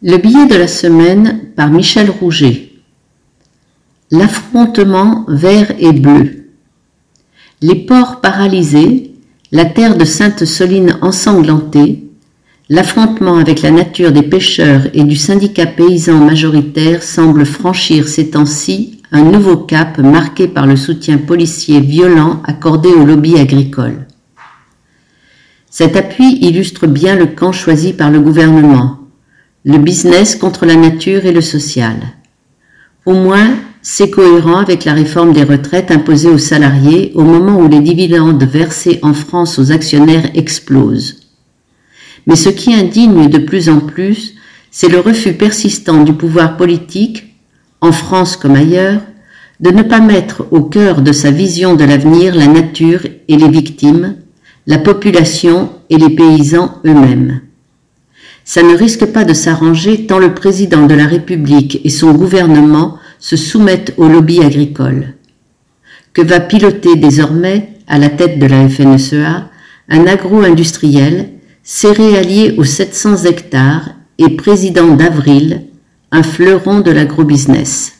Le billet de la semaine par Michel Rouget. L'affrontement vert et bleu. Les ports paralysés, la terre de Sainte-Soline ensanglantée, l'affrontement avec la nature des pêcheurs et du syndicat paysan majoritaire semble franchir ces temps-ci un nouveau cap marqué par le soutien policier violent accordé au lobby agricole. Cet appui illustre bien le camp choisi par le gouvernement le business contre la nature et le social. Au moins, c'est cohérent avec la réforme des retraites imposée aux salariés au moment où les dividendes versés en France aux actionnaires explosent. Mais ce qui indigne de plus en plus, c'est le refus persistant du pouvoir politique, en France comme ailleurs, de ne pas mettre au cœur de sa vision de l'avenir la nature et les victimes, la population et les paysans eux-mêmes ça ne risque pas de s'arranger tant le président de la République et son gouvernement se soumettent au lobby agricole. Que va piloter désormais, à la tête de la FNSEA, un agro-industriel, céréalier aux 700 hectares et président d'Avril, un fleuron de l'agrobusiness?